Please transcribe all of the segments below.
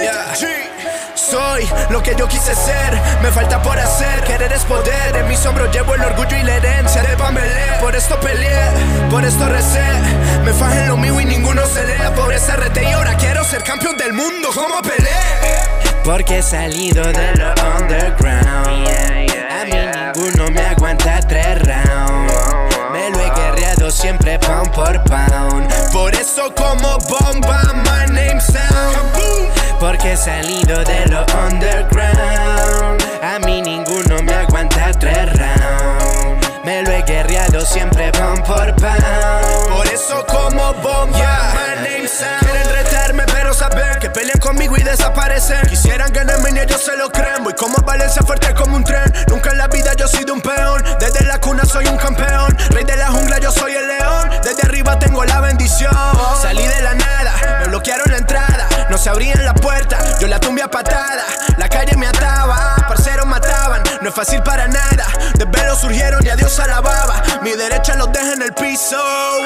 Yeah. Soy lo que yo quise ser, me falta por hacer, querer es poder, en mis hombros llevo el orgullo y la herencia de Pamela. Por esto peleé, por esto recé, me fajé en lo mío y ninguno se lee, la pobreza rete y ahora quiero ser campeón del mundo, como peleé. Porque he salido de lo underground, a mí ninguno me aguanta tres rounds, me lo he guerreado siempre pound por pound, por eso como bomba, my name sound. Porque he salido de lo underground. A mí ninguno me aguanta tres rounds. Me lo he guerreado siempre pound por pound. Por eso como bomba. My name sound. Quieren retarme pero saber que pelean conmigo y desaparecen. Quisieran ganarme y ellos se lo creen Voy como Valencia fuerte patada. La calle me ataba, parceros mataban. No es fácil para nada. De velo surgieron y a Dios alababa. Mi derecha los deja en el piso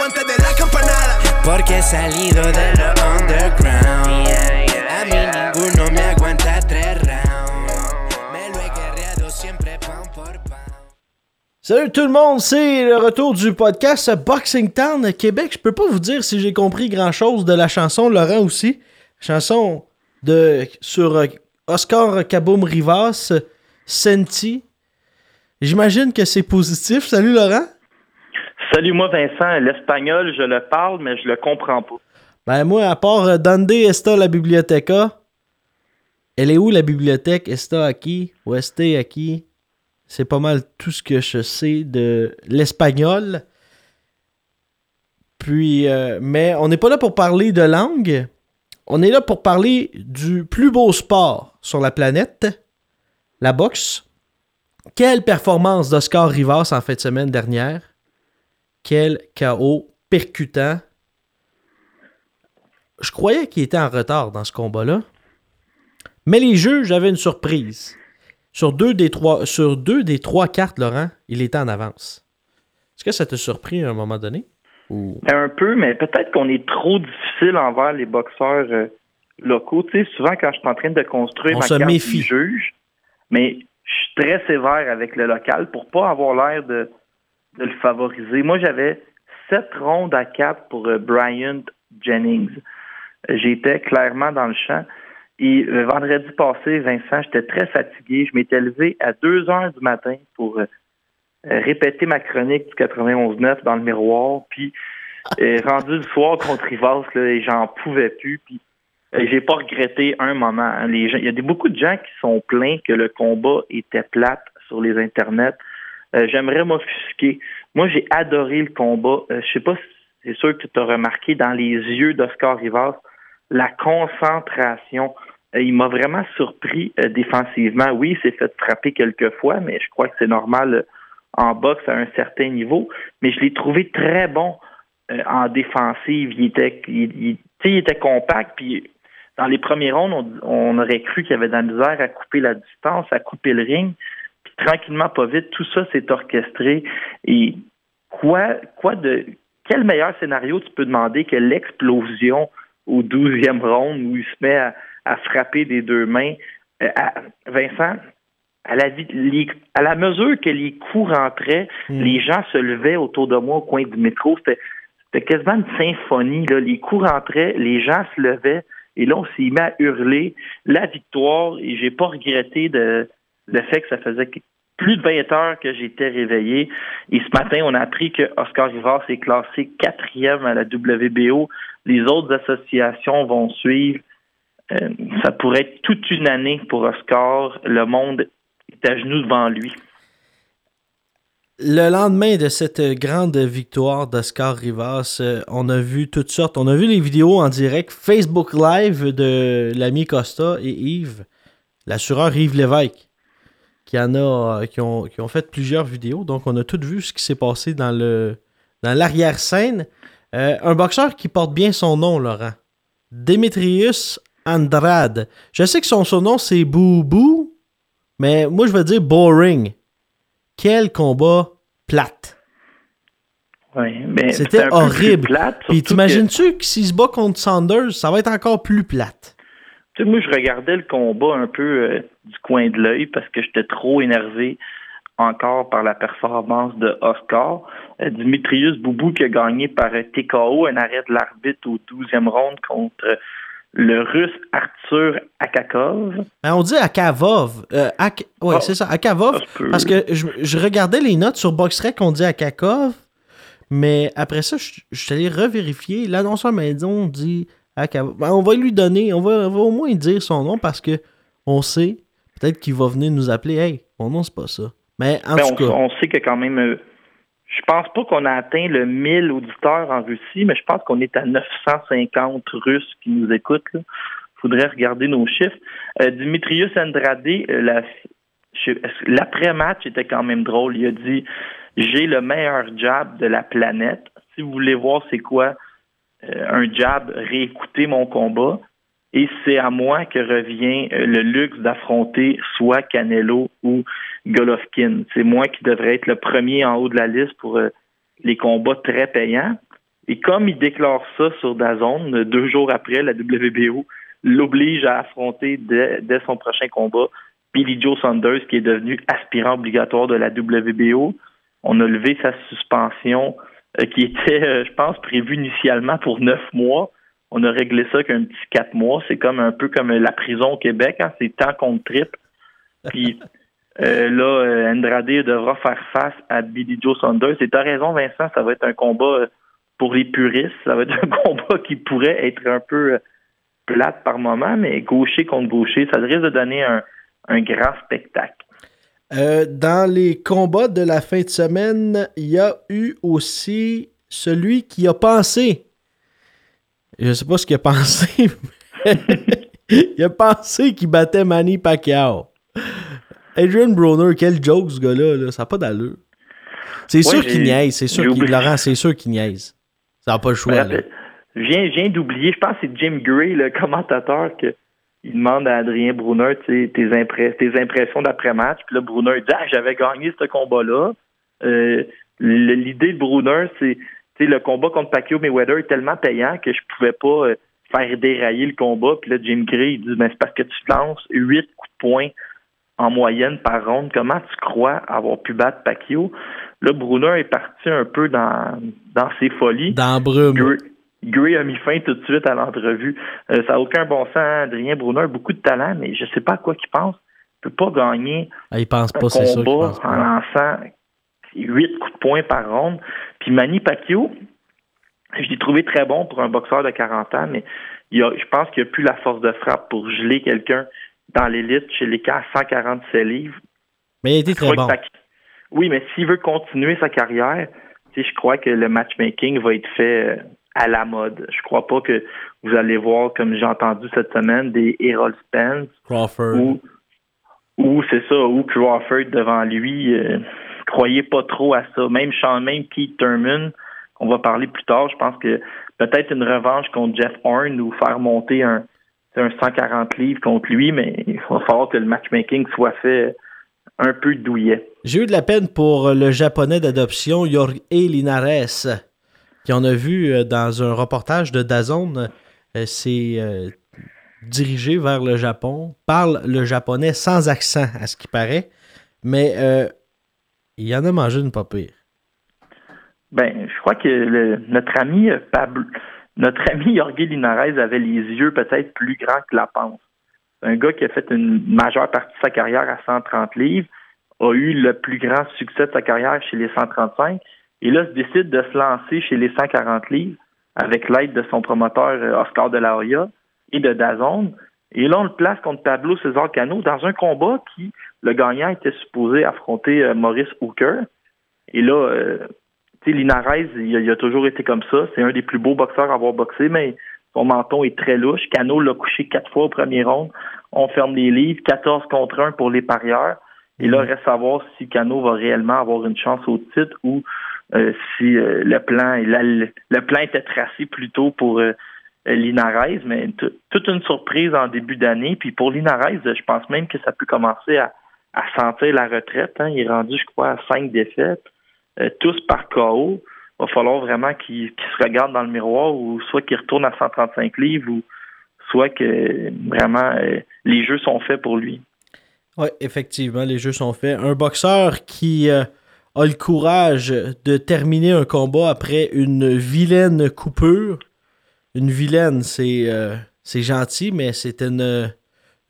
antes de la campanada. Porque he salido de lo underground. A mí ninguno me aguanta tres rounds. Me lo he guerreado siempre pound por pound. Salut tout le monde, c'est le retour du podcast Boxing Town Québec. Je peux pas vous dire si j'ai compris grand chose de la chanson, Laurent aussi. Chanson de sur euh, Oscar Kaboom Rivas, Senti. J'imagine que c'est positif. Salut Laurent. Salut moi Vincent, l'espagnol je le parle mais je le comprends pas. Ben moi, à part euh, Donde está la biblioteca, elle est où la bibliothèque? Está aquí? Ou este aquí? C'est pas mal tout ce que je sais de l'espagnol. Puis, euh, mais on n'est pas là pour parler de langue. On est là pour parler du plus beau sport sur la planète, la boxe. Quelle performance d'Oscar Rivas en fin de semaine dernière? Quel chaos percutant. Je croyais qu'il était en retard dans ce combat-là. Mais les juges avaient une surprise. Sur deux des trois, sur deux des trois cartes, Laurent, il était en avance. Est-ce que ça t'a surpris à un moment donné? Ou... Un peu, mais peut-être qu'on est trop difficile envers les boxeurs euh, locaux. Tu sais, souvent quand je suis en train de construire On ma se carte méfie. du juge, mais je suis très sévère avec le local pour pas avoir l'air de, de le favoriser. Moi, j'avais sept rondes à quatre pour euh, Bryant Jennings. Euh, J'étais clairement dans le champ. Et le vendredi passé, Vincent, j'étais très fatigué. Je m'étais levé à 2 heures du matin pour euh, euh, répéter ma chronique du 91-9 dans le miroir. Puis, euh, rendu le soir contre Rivas, là, j'en pouvais plus. Puis, euh, j'ai pas regretté un moment. hein. Il y a des, beaucoup de gens qui sont plaints que le combat était plate sur les internets. Euh, J'aimerais m'offusquer. Moi, j'ai adoré le combat. Euh, je sais pas si c'est sûr que tu as remarqué dans les yeux d'Oscar Rivas la concentration. Euh, il m'a vraiment surpris euh, défensivement. Oui, il s'est fait frapper quelques fois, mais je crois que c'est normal euh, en boxe à un certain niveau. Mais je l'ai trouvé très bon euh, en défensive. Il était, il, était compact. Puis dans les premiers rondes, on, aurait cru qu'il y avait de la misère à couper la distance, à couper le ring. Puis tranquillement, pas vite, tout ça s'est orchestré. Et quoi, quoi de quel meilleur scénario tu peux demander que l'explosion au 12e round où il se met à, à frapper des deux mains? Euh, à- Vincent, à la, les- à la mesure que les coups rentraient, les gens se levaient autour de moi au coin du métro. C'était quasiment une symphonie. Là. Les coups rentraient, les gens se levaient, et là, on s'est mis à hurler la victoire, et j'ai pas regretté de, le fait que ça faisait plus de 20 heures que j'étais réveillé. Et ce matin, on a appris que Oscar Rivas est classé quatrième à la WBO. Les autres associations vont suivre. Euh, ça pourrait être toute une année pour Oscar. Le monde est à genoux devant lui. Le lendemain de cette grande victoire d'Oscar Rivas, euh, on a vu toutes sortes. On a vu les vidéos en direct, Facebook Live de l'ami Costa et Yves, l'assureur Yves Lévesque, qui en a, qui ont, qui ont fait plusieurs vidéos. Donc, on a tout vu ce qui s'est passé dans le dans l'arrière-scène. Euh, un boxeur qui porte bien son nom, Laurent. Demetrius Andrade. Je sais que son surnom, c'est Boubou, mais moi, je veux dire boring. Quel combat plate. Oui, C'était horrible. plate, Puis t'imagines-tu que s'il se bat contre Sanders, ça va être encore plus plate? tu sais, moi, je regardais le combat un peu euh, du coin de l'œil parce que j'étais trop énervé encore par la performance de Oscar. Euh, Dimitrius Boubou qui a gagné par euh, TKO, un arrêt de l'arbitre au 12e round contre le russe Arthur Akakov. Ben, on dit Akavov. Euh, Ak- ouais, Ah, c'est ça, Akavov. ça. Parce que je, je regardais les notes sur BoxRec, on dit Akakov. Mais après ça, je, je suis allé revérifier. L'annonceur maison dit Akavov. Ben, on va lui donner, on va, on va au moins dire son nom parce que on sait, peut-être qu'il va venir nous appeler. Hey, mon nom, c'est pas ça. Mais en Ben, tout on, cas, on sait que quand même, euh, je pense pas qu'on a atteint le 1000 auditeurs en Russie, mais je pense qu'on est à 950 Russes qui nous écoutent. Il faudrait regarder nos chiffres. Euh, Dimitrius Andrade, euh, l'après-match était quand même drôle? Il a dit J'ai le meilleur jab de la planète. Si vous voulez voir c'est quoi euh, un jab, réécoutez mon combat. Et c'est à moi que revient euh, le luxe d'affronter soit Canelo ou Golovkin. C'est moi qui devrais être le premier en haut de la liste pour euh, les combats très payants. Et comme il déclare ça sur DAZN, euh, deux jours après, la WBO l'oblige à affronter dès, son prochain combat Billy Joe Saunders, qui est devenu aspirant obligatoire de la WBO. On a levé sa suspension euh, qui était, je pense, prévue initialement pour neuf mois. On a réglé ça qu'un petit quatre mois. C'est comme un peu comme la prison au Québec, hein, c'est temps contre triple. Puis euh, là, euh, Andrade devra faire face à Billy Joe Saunders. Et tu as raison, Vincent, ça va être un combat euh, pour les puristes. Ça va être un combat qui pourrait être un peu plate par moment, mais gaucher contre gaucher, ça risque de donner un, un grand spectacle. euh, dans les combats de la fin de semaine, il y a eu aussi celui qui a pensé. Je sais pas ce qu'il a pensé, mais il a pensé qu'il battait Manny Pacquiao. Adrian Broner, quel joke ce gars-là, là. ça n'a pas d'allure. C'est Ouais, sûr qu'il niaise, c'est sûr qu'il. Laurent, c'est sûr qu'il niaise. Ça n'a pas le choix. Je viens, viens d'oublier, je pense que c'est Jim Gray, le commentateur, que il demande à Adrien Brunner tes, impré- tes impressions d'après-match. Puis là, Brunner dit Ah, j'avais gagné ce combat-là. Euh, L'idée de Brunner, c'est sais, le combat contre Pacquiao Mayweather est tellement payant que je pouvais pas euh, faire dérailler le combat. Puis là, Jim Gray, il dit Ben, c'est parce que tu lances huit coups de poing en moyenne par ronde. Comment tu crois avoir pu battre Pacquiao? Là, Brunner est parti un peu dans, dans ses folies. Dans Brume. Gray, Gray a mis fin tout de suite à l'entrevue. Euh, ça n'a aucun bon sens. Adrien Brunner, beaucoup de talent, mais je ne sais pas à quoi qu'il pense. Il ne peut pas gagner Ah, il pense un pas, c'est sûr combat pense en pas. lançant huit coups de poing par ronde. Puis Manny Pacquiao, je l'ai trouvé très bon pour un boxeur de 40 ans, mais il a, je pense qu'il n'a plus la force de frappe pour geler quelqu'un dans l'élite chez les cas à 147 livres. Mais il Je très bon. Oui, mais s'il veut continuer sa carrière, je crois que le matchmaking va être fait euh, à la mode. Je crois pas que vous allez voir, comme j'ai entendu cette semaine, des Errol Spence Crawford. ou, ou c'est ça, ou Crawford devant lui. euh, croyez pas trop à ça. Même Sean, même Keith Thurman, qu'on va parler plus tard, je pense que peut-être une revanche contre Jeff Horn ou faire monter un, un 140 livres contre lui, mais il va falloir que le matchmaking soit fait un peu douillet. J'ai eu de la peine pour le japonais d'adoption Jorge Linares, qui on a vu euh, dans un reportage de Dazone, euh, c'est euh, dirigé vers le Japon, parle le japonais sans accent, à ce qui paraît, mais euh, il en a mangé une pas pire. Ben, je crois que notre ami euh, Pablo, notre ami Jorge Linares avait les yeux peut-être plus grands que la panse. Un gars qui a fait une majeure partie de sa carrière à 130 livres, a a eu le plus grand succès de sa carrière chez les 135. Et là, se décide de se lancer chez les 140 livres avec l'aide de son promoteur euh, Oscar de la Hoya et de Dazone. Et là, on le place contre Pablo César Cano dans un combat qui, le gagnant était supposé affronter euh, Maurice Hooker. Et là, euh, tu sais, Linares, il, a toujours été comme ça. C'est un des plus beaux boxeurs à avoir boxé, mais son menton est très louche. Cano l'a couché quatre fois au premier round. On ferme les livres, 14 contre 1 pour les parieurs. Et là, il reste à savoir si Cano va réellement avoir une chance au titre ou euh, si euh, le plan le plan était tracé plutôt pour euh, Linares, mais toute une surprise en début d'année. Puis pour Linares, je pense même que ça peut commencer à, sentir la retraite. Hein. Il est rendu, je crois, à cinq défaites, tous par KO. Il va falloir vraiment qu'il se regarde dans le miroir ou soit qu'il retourne à 135 livres ou soit que vraiment les jeux sont faits pour lui. Oui, effectivement, les jeux sont faits. Un boxeur qui a le courage de terminer un combat après une vilaine coupure. Une vilaine, c'est euh, gentil, mais c'est une,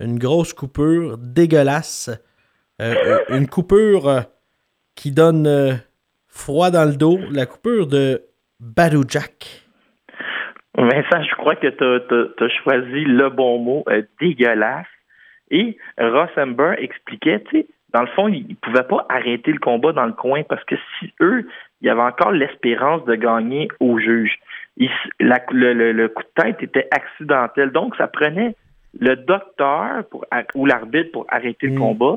une grosse coupure dégueulasse. Euh, une coupure euh, qui donne froid dans le dos. La coupure de Badou Jack. Vincent, je crois que tu as, choisi le bon mot, dégueulasse. Et Ross Amber expliquait, tu sais, dans le fond, ils ne pouvaient pas arrêter le combat dans le coin parce que si eux, il y avait encore l'espérance de gagner au juge. le, coup de tête était accidentel. Donc, ça prenait le docteur ou l'arbitre pour arrêter le mm. combat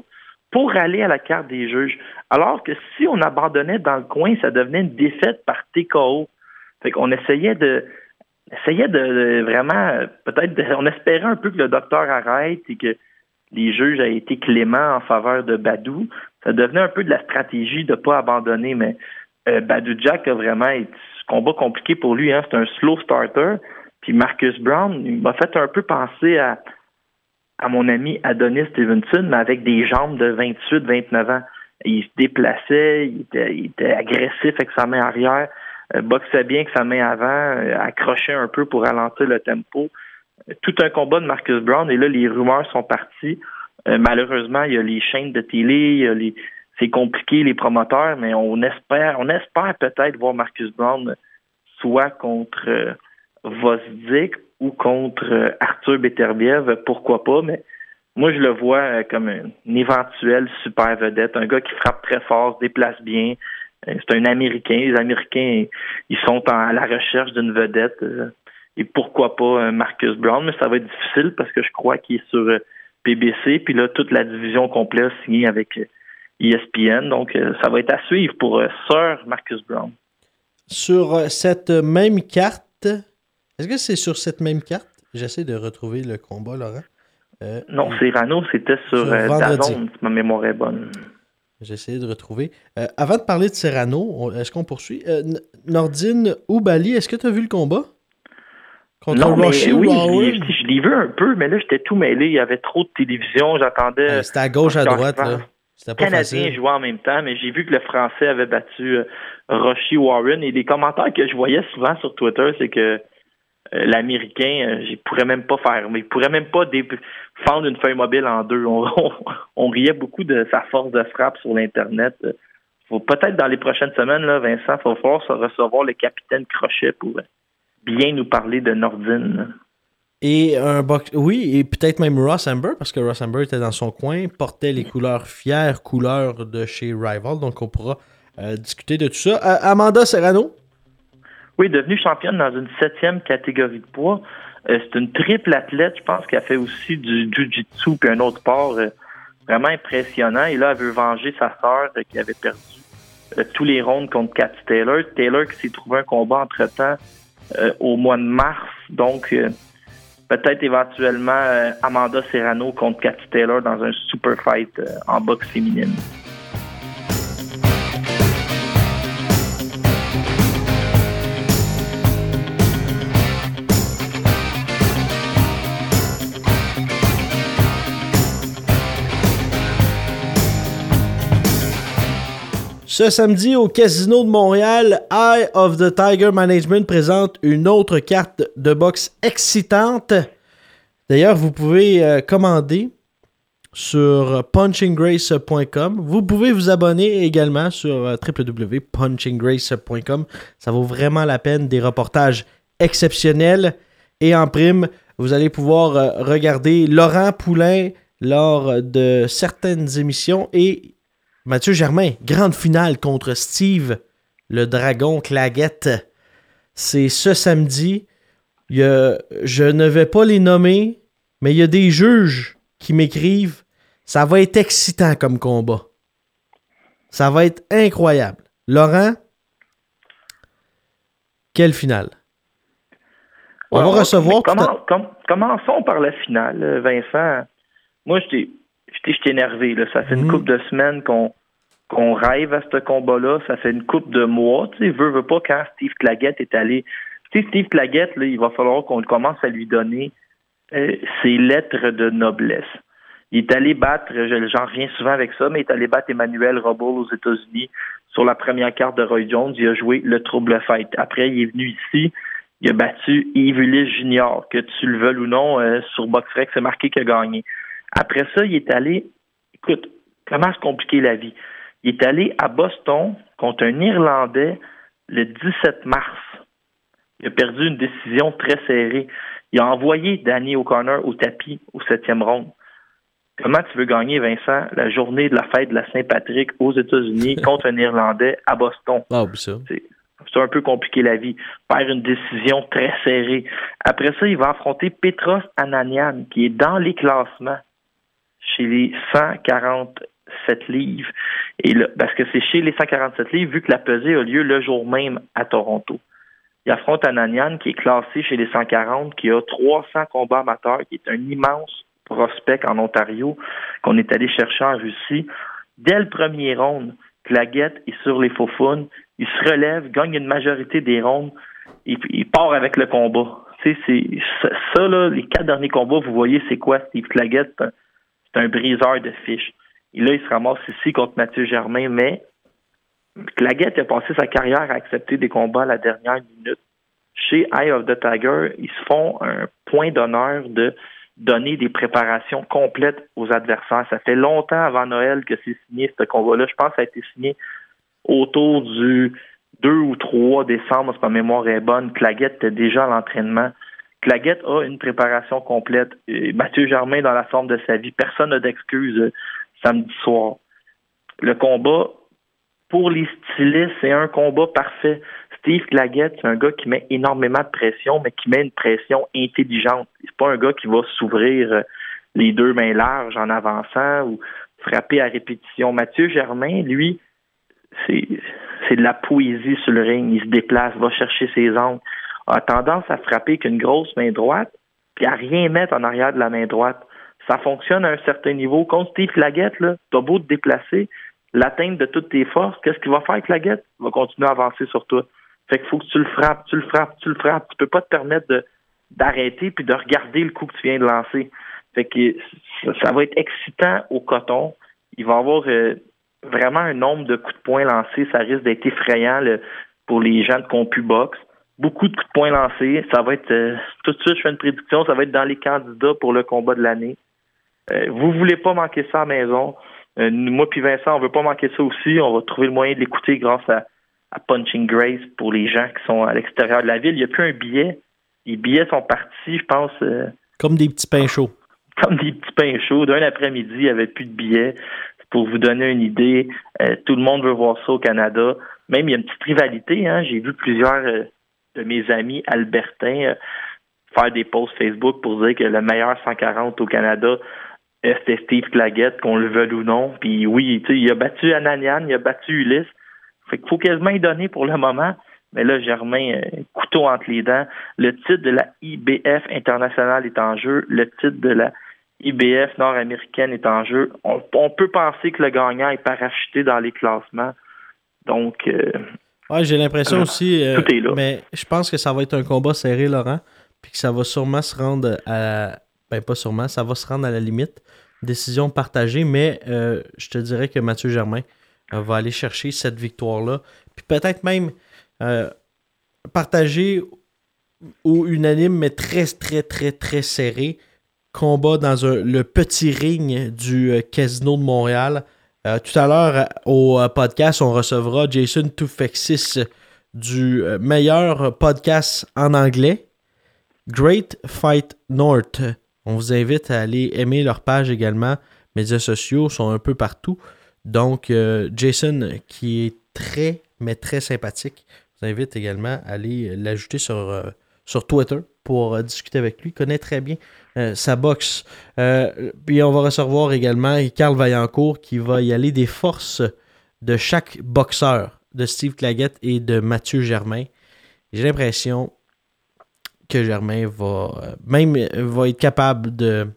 pour aller à la carte des juges. Alors que si on abandonnait dans le coin, ça devenait une défaite par TKO. Fait qu'on essayait de essayait de, vraiment peut-être on espérait un peu que le docteur arrête et que les juges aient été cléments en faveur de Badou. Ça devenait un peu de la stratégie de ne pas abandonner, mais euh, Badou Jack a vraiment été un combat compliqué pour lui. Hein. C'est un slow starter. Puis Marcus Brown, m'a fait un peu penser à, à mon ami Adonis Stevenson, mais avec des jambes de 28-29 ans. Il se déplaçait, il était, agressif avec sa main arrière, euh, boxait bien avec sa main avant, euh, accrochait un peu pour ralentir le tempo tout un combat de Marcus Brown et là, les rumeurs sont parties. Euh, malheureusement, il y a les chaînes de télé, c'est compliqué, les promoteurs, mais on espère, on espère peut-être voir Marcus Brown soit contre euh, Vosdik ou contre euh, Arthur Beterbiev, pourquoi pas, mais moi je le vois comme un, éventuel super vedette, un gars qui frappe très fort, se déplace bien. C'est un Américain. Les Américains, ils sont à la recherche d'une vedette et pourquoi pas Marcus Brown, mais ça va être difficile parce que je crois qu'il est sur euh, puis là, toute la division complète signée avec ESPN. Euh, e Donc, euh, ça va être à suivre pour Sir Marcus Brown. Sur cette même carte, est-ce que c'est sur cette même carte? J'essaie de retrouver le combat, Laurent. non, Cyrano, c'était sur, sur si ma mémoire est bonne. J'essaie de retrouver. avant de parler de Serrano, est-ce qu'on poursuit? Nordine ou Bali, est-ce que tu as vu le combat? non, mais oui, je l'ai vu un peu, mais là, j'étais tout mêlé. Il y avait trop de télévision. J'attendais. C'était à gauche, à droite. Là. C'était pas Canadien jouait en même temps, mais j'ai vu que le Français avait battu euh, Warren. Et les commentaires que je voyais souvent sur Twitter, c'est que euh, l'Américain, euh, pourrais même pas faire, mais il pourrait même pas fendre une feuille mobile en deux. On, riait beaucoup de sa force de frappe sur l'Internet. Faut peut-être dans les prochaines semaines, là, Vincent, il va falloir recevoir le capitaine Crochet pour bien nous parler de Nordine. Et un box... Oui, et peut-être même Ross Amber, parce que Ross Amber était dans son coin, portait les couleurs fières, couleurs de chez Rival, donc on pourra euh, discuter de tout ça. Euh, Amanda Serrano? Oui, devenue championne dans une septième catégorie de poids. Euh, c'est une triple athlète, je pense qu'elle fait aussi du jiu-jitsu puis un autre sport vraiment impressionnant. Et là, elle veut venger sa sœur qui avait perdu tous les rondes contre Cathy Taylor. Taylor qui s'est trouvé un combat entre-temps euh, au mois de mars. Donc, euh, peut-être éventuellement euh, Amanda Serrano contre Cathy Taylor dans un super fight en boxe féminine. Ce samedi, au Casino de Montréal, Eye of the Tiger Management présente une autre carte de boxe excitante. D'ailleurs, vous pouvez euh, commander sur punchinggrace.com. Vous pouvez vous abonner également sur euh, www.punchinggrace.com. Ça vaut vraiment la peine. Des reportages exceptionnels. Et en prime, vous allez pouvoir euh, regarder Laurent Poulain lors de certaines émissions et Mathieu Germain, grande finale contre Steve, le dragon Claguette. C'est ce samedi. Il y a- je ne vais pas les nommer, mais il y a des juges qui m'écrivent. Ça va être excitant comme combat. Ça va être incroyable. Laurent, quelle finale? On Ouais, va recevoir comment- com- commençons par la finale, euh, Vincent. Moi, j'étais énervé. Là. Ça fait une couple de semaines qu'on qu'on rêve à ce combat-là. Ça fait une couple de mois. Tu sais, veut, veut pas quand Steve Claggett est allé. Tu sais, Steve Claggett, là, il va falloir qu'on commence à lui donner euh, ses lettres de noblesse. Il est allé battre, je- j'en reviens souvent avec ça, mais il est allé battre Emmanuel Robles aux États-Unis sur la première carte de Roy Jones. Il a joué le trouble fight. Après, il est venu ici. Il a battu Yves Ulysse Junior, que tu le veuilles ou non, euh, sur Boxrec, c'est marqué qu'il a gagné. Après ça, il est allé, écoute, comment se compliquer la vie? Il est allé à Boston contre un Irlandais le 17 mars. Il a perdu une décision très serrée. Il a envoyé Danny O'Connor au tapis au septième round. Comment tu veux gagner, Vincent, la journée de la fête de la Saint-Patrick aux États-Unis contre un Irlandais à Boston? Ça. C'est un peu compliqué la vie. Faire une décision très serrée. Après ça, il va affronter Petros Ananian, qui est dans les classements chez les 147 livres. Et là, parce que c'est chez les 147 livres, vu que la pesée a lieu le jour même à Toronto. Il affronte Ananian, qui est classé chez les 140, qui a 300 combats amateurs, qui est un immense prospect en Ontario, qu'on est allé chercher en Russie. Dès le premier round, Claguette est sur les faux il se relève, gagne une majorité des rondes, et puis il part avec le combat. Tu sais, c'est ça, là, les quatre derniers combats, vous voyez, c'est quoi Steve un, c'est un briseur de fiches. Et là, il se ramasse ici contre Mathieu Germain, mais Claggett a passé sa carrière à accepter des combats à la dernière minute. Chez Eye of the Tiger, ils se font un point d'honneur de donner des préparations complètes aux adversaires. Ça fait longtemps avant Noël que c'est signé ce combat-là. Je pense que ça a été signé autour du 2 ou 3 décembre, si ma mémoire est bonne. Claguette était déjà à l'entraînement. Claguette a une préparation complète. Mathieu Germain dans la forme de sa vie. Personne n'a d'excuses samedi soir. Le combat, pour les stylistes, c'est un combat parfait. Steve Claguette, c'est un gars qui met énormément de pression, mais qui met une pression intelligente. C'est pas un gars qui va s'ouvrir euh, les deux mains larges en avançant ou frapper à répétition. Mathieu Germain, lui, c'est c'est de la poésie sur le ring. Il se déplace, va chercher ses angles, a tendance à frapper qu'une grosse main droite, puis à rien mettre en arrière de la main droite. Ça fonctionne à un certain niveau. Contre Steve Laguette, là, t'as beau te déplacer, l'atteinte de toutes tes forces, qu'est-ce qu'il va faire avec Laguette? Il va continuer à avancer sur toi. Fait qu'il faut que tu le frappes, tu le frappes, tu le frappes. Tu peux pas te permettre de d'arrêter puis de regarder le coup que tu viens de lancer. Fait que ça, va être excitant au coton. Il va y avoir euh, vraiment un nombre de coups de poing lancés. Ça risque d'être effrayant pour les gens de CompuBox. Beaucoup de coups de poing lancés. Ça va être euh, tout de suite, je fais une prédiction, ça va être dans les candidats pour le combat de l'année. Euh, vous voulez pas manquer ça à la maison. Euh, moi puis Vincent, on veut pas manquer ça aussi. On va trouver le moyen de l'écouter grâce à, à Punching Grace pour les gens qui sont à l'extérieur de la ville. Il n'y a plus un billet. Les billets sont partis, je pense, euh, Comme des petits pains chauds. comme des petits pains chauds. D'un après-midi, il n'y avait plus de billets. Pour vous donner une idée, tout le monde veut voir ça au Canada. Même il y a une petite rivalité. Hein. J'ai vu plusieurs de mes amis albertains faire des posts Facebook pour dire que le meilleur 140 au Canada, c'était Steve Claggett, qu'on le veuille ou non. Puis oui, il a battu Ananian, il a battu Ulysse. Fait qu'il faut quasiment y donner pour le moment. Mais là, Germain, euh, couteau entre les dents. Le titre de la IBF internationale est en jeu. Le titre de la IBF nord-américaine est en jeu. On, on peut penser que le gagnant est parachuté dans les classements. Donc, euh, Ouais, j'ai l'impression Euh, aussi. tout est là. Mais je pense que ça va être un combat serré, Laurent. Puis que ça va sûrement se rendre à. Ben, pas sûrement, ça va se rendre à la limite. Décision partagée, mais euh, je te dirais que Mathieu Germain euh, va aller chercher cette victoire-là. Puis peut-être même euh, partagée ou unanime, mais très, très, très, très serré combat dans le petit ring du Casino de Montréal. Tout à l'heure, au podcast, on recevra Jason Toufexis du meilleur podcast en anglais, Great Fight North. On vous invite à aller aimer leur page également. Médias sociaux sont un peu partout. Donc, euh, Jason, qui est très, mais très sympathique, vous invite également à aller l'ajouter sur, euh, Twitter pour euh, discuter avec lui. Il connaît très bien sa boxe. Puis on va recevoir également Carl Vaillancourt qui va y aller des forces de chaque boxeur, de Steve Claggett et de Mathieu Germain. J'ai l'impression que Germain va euh, même euh, va être capable de,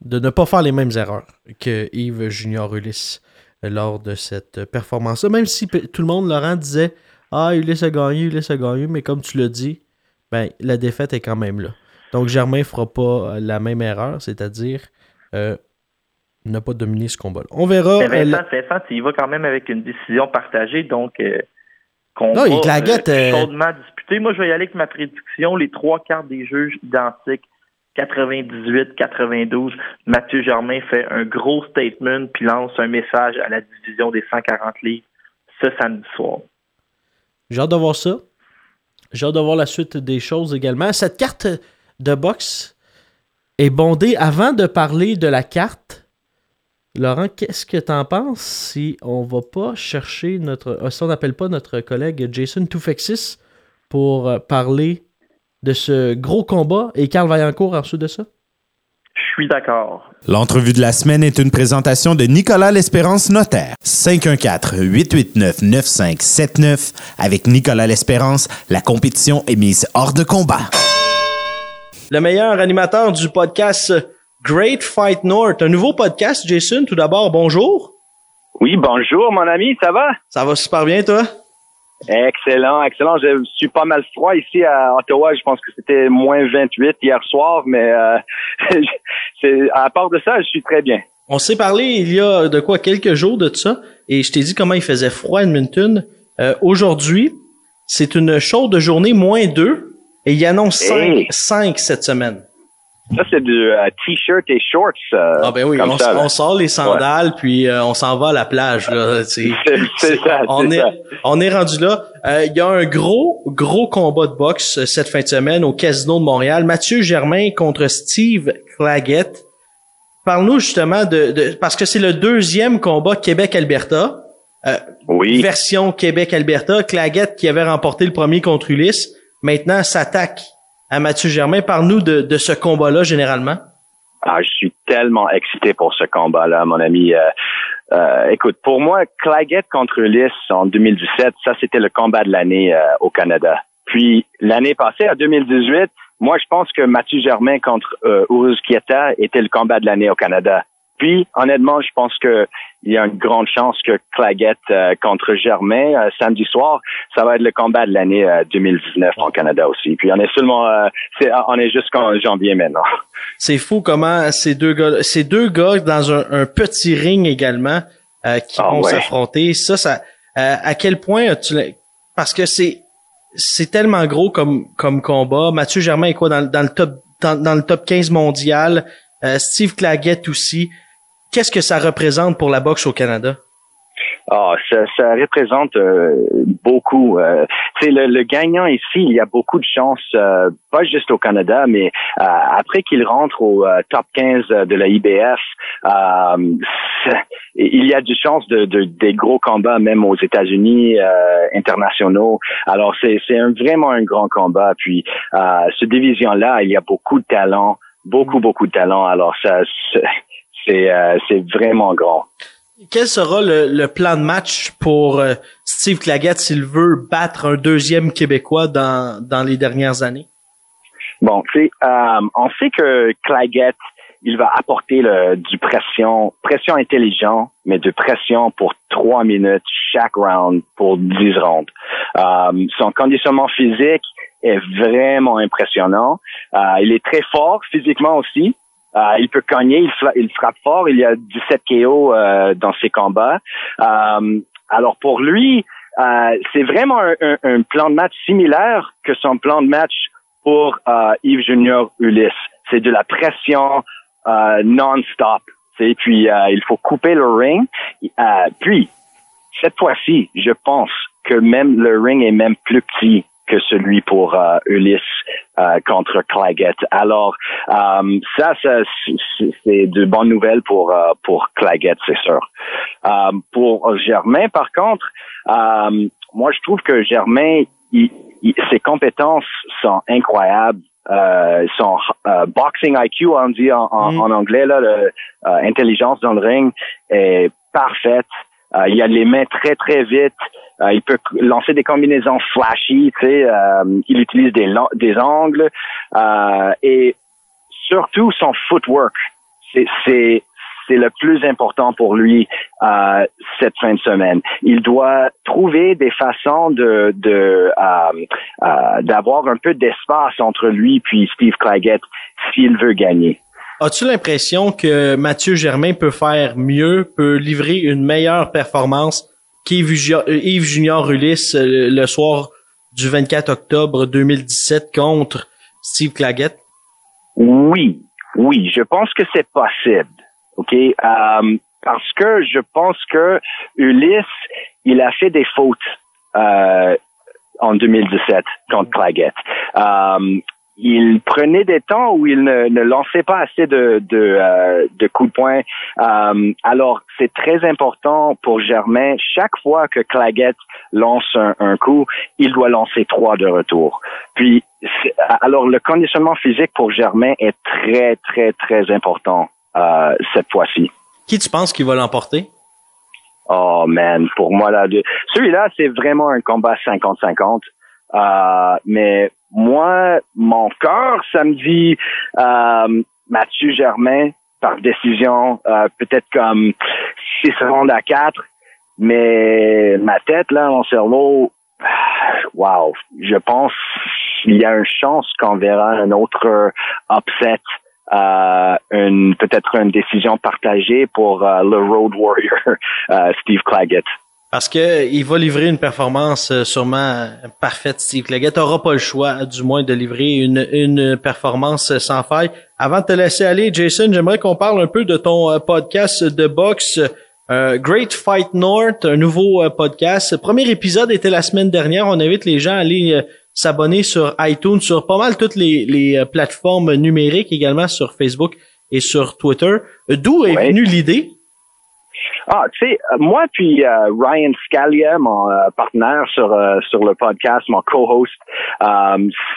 de ne pas faire les mêmes erreurs que Yves Junior Ulysse euh, lors de cette performance-là. Même si tout le monde, Laurent, disait Ah, Ulysse a gagné, Ulysse a gagné, mais comme tu l'as dit, ben, la défaite est quand même là. Donc Germain ne fera pas la même erreur, c'est-à-dire euh, ne pas dominer ce combat-là. On verra. Mais euh, Vincent, Vincent, il va quand même avec une décision partagée, donc euh, combat Non, il euh, euh, chaudement disputé. Moi, je vais y aller avec ma prédiction. Les trois quarts des juges identiques, 98-92. Mathieu Germain fait un gros statement puis lance un message à la division des 140 livres ce samedi soir. J'ai hâte de voir ça. J'ai hâte de voir la suite des choses également. Cette carte de boxe est bondée. Avant de parler de la carte, Laurent, qu'est-ce que tu en penses si on va pas chercher notre. euh, Si on n'appelle pas notre collègue Jason Toufexis pour euh, parler de ce gros combat et Carl Vaillancourt ensuite de ça? Je suis d'accord. L'entrevue de la semaine est une présentation de Nicolas L'Espérance Notaire. 514-889-9579. Avec Nicolas L'Espérance, la compétition est mise hors de combat. Le meilleur animateur du podcast Great Fight North. Un nouveau podcast, Jason. Tout d'abord, bonjour. Oui, bonjour mon ami, ça va? Ça va super bien, toi? Excellent, excellent. Je suis pas mal froid ici à Ottawa. Je pense que c'était moins 28 hier soir, mais euh, c'est, à part de ça, je suis très bien. On s'est parlé il y a de quoi quelques jours de ça et je t'ai dit comment il faisait froid à Edmonton. Euh, Aujourd'hui, c'est une chaude journée moins 2 et il annonce 5, Hey. 5 cette semaine. Ça, c'est du euh, t-shirt et shorts. euh, Ah ben oui, on, ça, là. on sort les sandales puis euh, on s'en va à la plage. C'est- ça, on est, ça. on est rendu là. Il y a un gros, gros combat de boxe cette fin de semaine au Casino de Montréal. Mathieu Germain contre Steve Claggett. Parle-nous justement de, de- parce que c'est le deuxième combat Québec-Alberta. Oui. Version Québec-Alberta. Claggett qui avait remporté le premier contre Ulysse, maintenant s'attaque à Mathieu Germain. Parle-nous de, de ce combat-là généralement. Ah, je suis tellement excité pour ce combat-là, mon ami. Euh, euh, écoute, pour moi, Claggett contre Ulysse en 2017, ça c'était le combat de l'année euh, au Canada. Puis l'année passée, en 2018, moi je pense que Mathieu Germain contre euh, Uruz Kieta était le combat de l'année au Canada. Puis honnêtement, je pense que il y a une grande chance que Claggett euh, contre Germain euh, samedi soir, ça va être le combat de l'année euh, 2019 en Canada aussi. Puis on est seulement, euh, c'est, on est jusqu'en janvier maintenant. C'est fou comment ces deux gars, ces deux gars dans un, un petit ring également euh, qui Ah vont ouais. s'affronter. Ça, ça, euh, à quel point la- parce que c'est c'est tellement gros comme comme combat. Mathieu Germain est quoi dans, dans le top dans, dans le top 15 mondial. Euh, Steve Claggett aussi. Qu'est-ce que ça représente pour la boxe au Canada? Ah, ça, ça représente euh, beaucoup. Euh, c'est le, le gagnant ici, il y a beaucoup de chances, euh, pas juste au Canada, mais euh, après qu'il rentre au euh, top 15 de la IBF, euh, il y a du chance de, de- des gros combats même aux États-Unis euh, internationaux. Alors c'est vraiment un grand combat. Puis euh, cette division-là, il y a beaucoup de talent, beaucoup beaucoup de talent. Alors ça c'est euh, c'est vraiment grand. Quel sera le, le plan de match pour euh, Steve Claggett s'il veut battre un deuxième Québécois dans, dans les dernières années? Bon, tu sais, euh, on sait que Claggett, il va apporter le, du pression, pression intelligent, mais de pression pour trois minutes chaque round pour dix rounds. Euh, son conditionnement physique est vraiment impressionnant. Euh, il est très fort physiquement aussi. Euh, il peut cogner, il, fra- il frappe fort. Il y a 17 KO euh, dans ses combats. Euh, alors pour lui, euh, c'est vraiment un, un- un plan de match similaire que son plan de match pour euh, Yves Junior Ulysse. C'est de la pression euh, non-stop. Et puis il faut couper le ring. Puis cette fois-ci, je pense que même le ring est même plus petit que celui pour euh, Ulysse euh, contre Claggett. Alors euh, ça, ça c'est de bonnes nouvelles pour euh, pour Claggett, c'est sûr. Euh, pour Germain, par contre, moi je trouve que Germain, il, ses compétences sont incroyables. Euh, son boxing IQ, on dit en, en, mm. en anglais, là, l'intelligence dans le ring est parfaite. Il a les mains très très vite. Euh, il peut lancer des combinaisons flashy, tu euh, il utilise des, angles euh, et surtout son footwork. C'est le plus important pour lui euh, cette fin de semaine. Il doit trouver des façons de d'avoir un peu d'espace entre lui puis Steve Claggett s'il veut gagner. As-tu l'impression que Mathieu Germain peut faire mieux, peut livrer une meilleure performance Yves Junior Ulysse euh, le soir du 24 octobre 2017 contre Steve Claggett? Oui, oui, je pense que c'est possible. OK? Euh, parce que je pense que Ulysse, il a fait des fautes euh, en 2017 contre Claggett il prenait des temps où il ne, lançait pas assez de, de, euh, de coups de poing. Euh, alors, c'est très important pour Germain, chaque fois que Claggett lance un, coup, il doit lancer trois de retour. Puis, alors, le conditionnement physique pour Germain est très, très, très important euh, cette fois-ci. Qui tu penses qui va l'emporter? Oh man, pour moi là, celui-là c'est vraiment un combat 50-50. Euh, mais moi, mon cœur, ça me dit euh, Mathieu Germain par décision, euh, peut-être comme 6 rondes à 4. Mais ma tête, là, mon cerveau, wow, je pense qu'il y a une chance qu'on verra un autre upset, euh, une peut-être une décision partagée pour euh, le Road Warrior, Steve Claggett. Parce que il va livrer une performance euh, sûrement parfaite, Steve Claggett n'aura pas le choix, du moins, de livrer une, une performance sans faille. Avant de te laisser aller, Jason, j'aimerais qu'on parle un peu de ton euh, podcast de boxe euh, Great Fight North, un nouveau podcast. premier épisode était la semaine dernière. On invite les gens à aller s'abonner sur iTunes, sur pas mal toutes les, les plateformes numériques, également sur Facebook et sur Twitter. D'où est venue l'idée? Ah, tu sais, euh, moi puis euh, Ryan Scalia, mon euh, partenaire sur sur le podcast, mon co-host.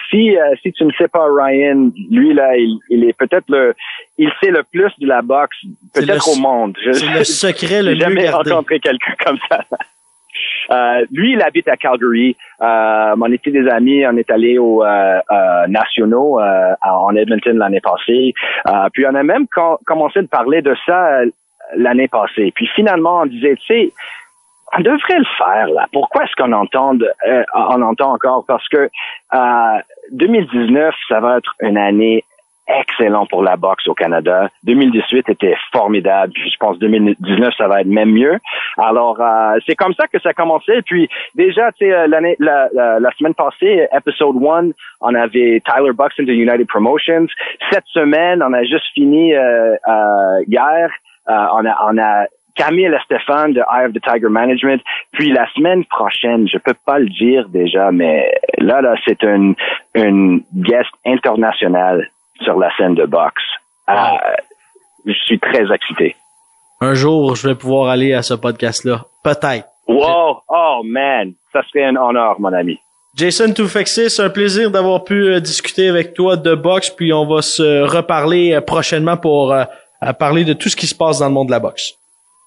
si si tu ne sais pas Ryan, lui là, il, est peut-être le, il sait le plus de la boxe peut-être au monde. C'est le secret le mieux jamais rencontré quelqu'un comme ça. Euh, lui, il habite à Calgary. Euh, on était des amis, on est allé aux euh, nationaux en Edmonton l'année passée. puis on a même commencé de parler de ça l'année passée. Puis finalement, on disait, tu sais, on devrait le faire là. Pourquoi est-ce qu'on entend, euh, on entend encore? Parce que euh, 2019, ça va être une année excellent pour la boxe au Canada. 2018 était formidable. Je pense 2019 ça va être même mieux. Alors euh, c'est comme ça que ça a commencé. Puis déjà tu sais euh, l'année la, la, semaine passée episode 1 on avait Tyler Buxton de United Promotions. Cette semaine on a juste fini euh, euh hier on a, on a Camille Estefan de Eye of the Tiger Management. Puis la semaine prochaine, je peux pas le dire déjà, mais là, là, c'est une, une guest internationale sur la scène de boxe. Euh, je suis très excité. Un jour, je vais pouvoir aller à ce podcast-là. Peut-être. Wow! Oh man! Ça serait un honneur, mon ami. Jason Toufexis, c'est un plaisir d'avoir pu euh, discuter avec toi de boxe, puis on va se reparler prochainement pour à parler de tout ce qui se passe dans le monde de la boxe.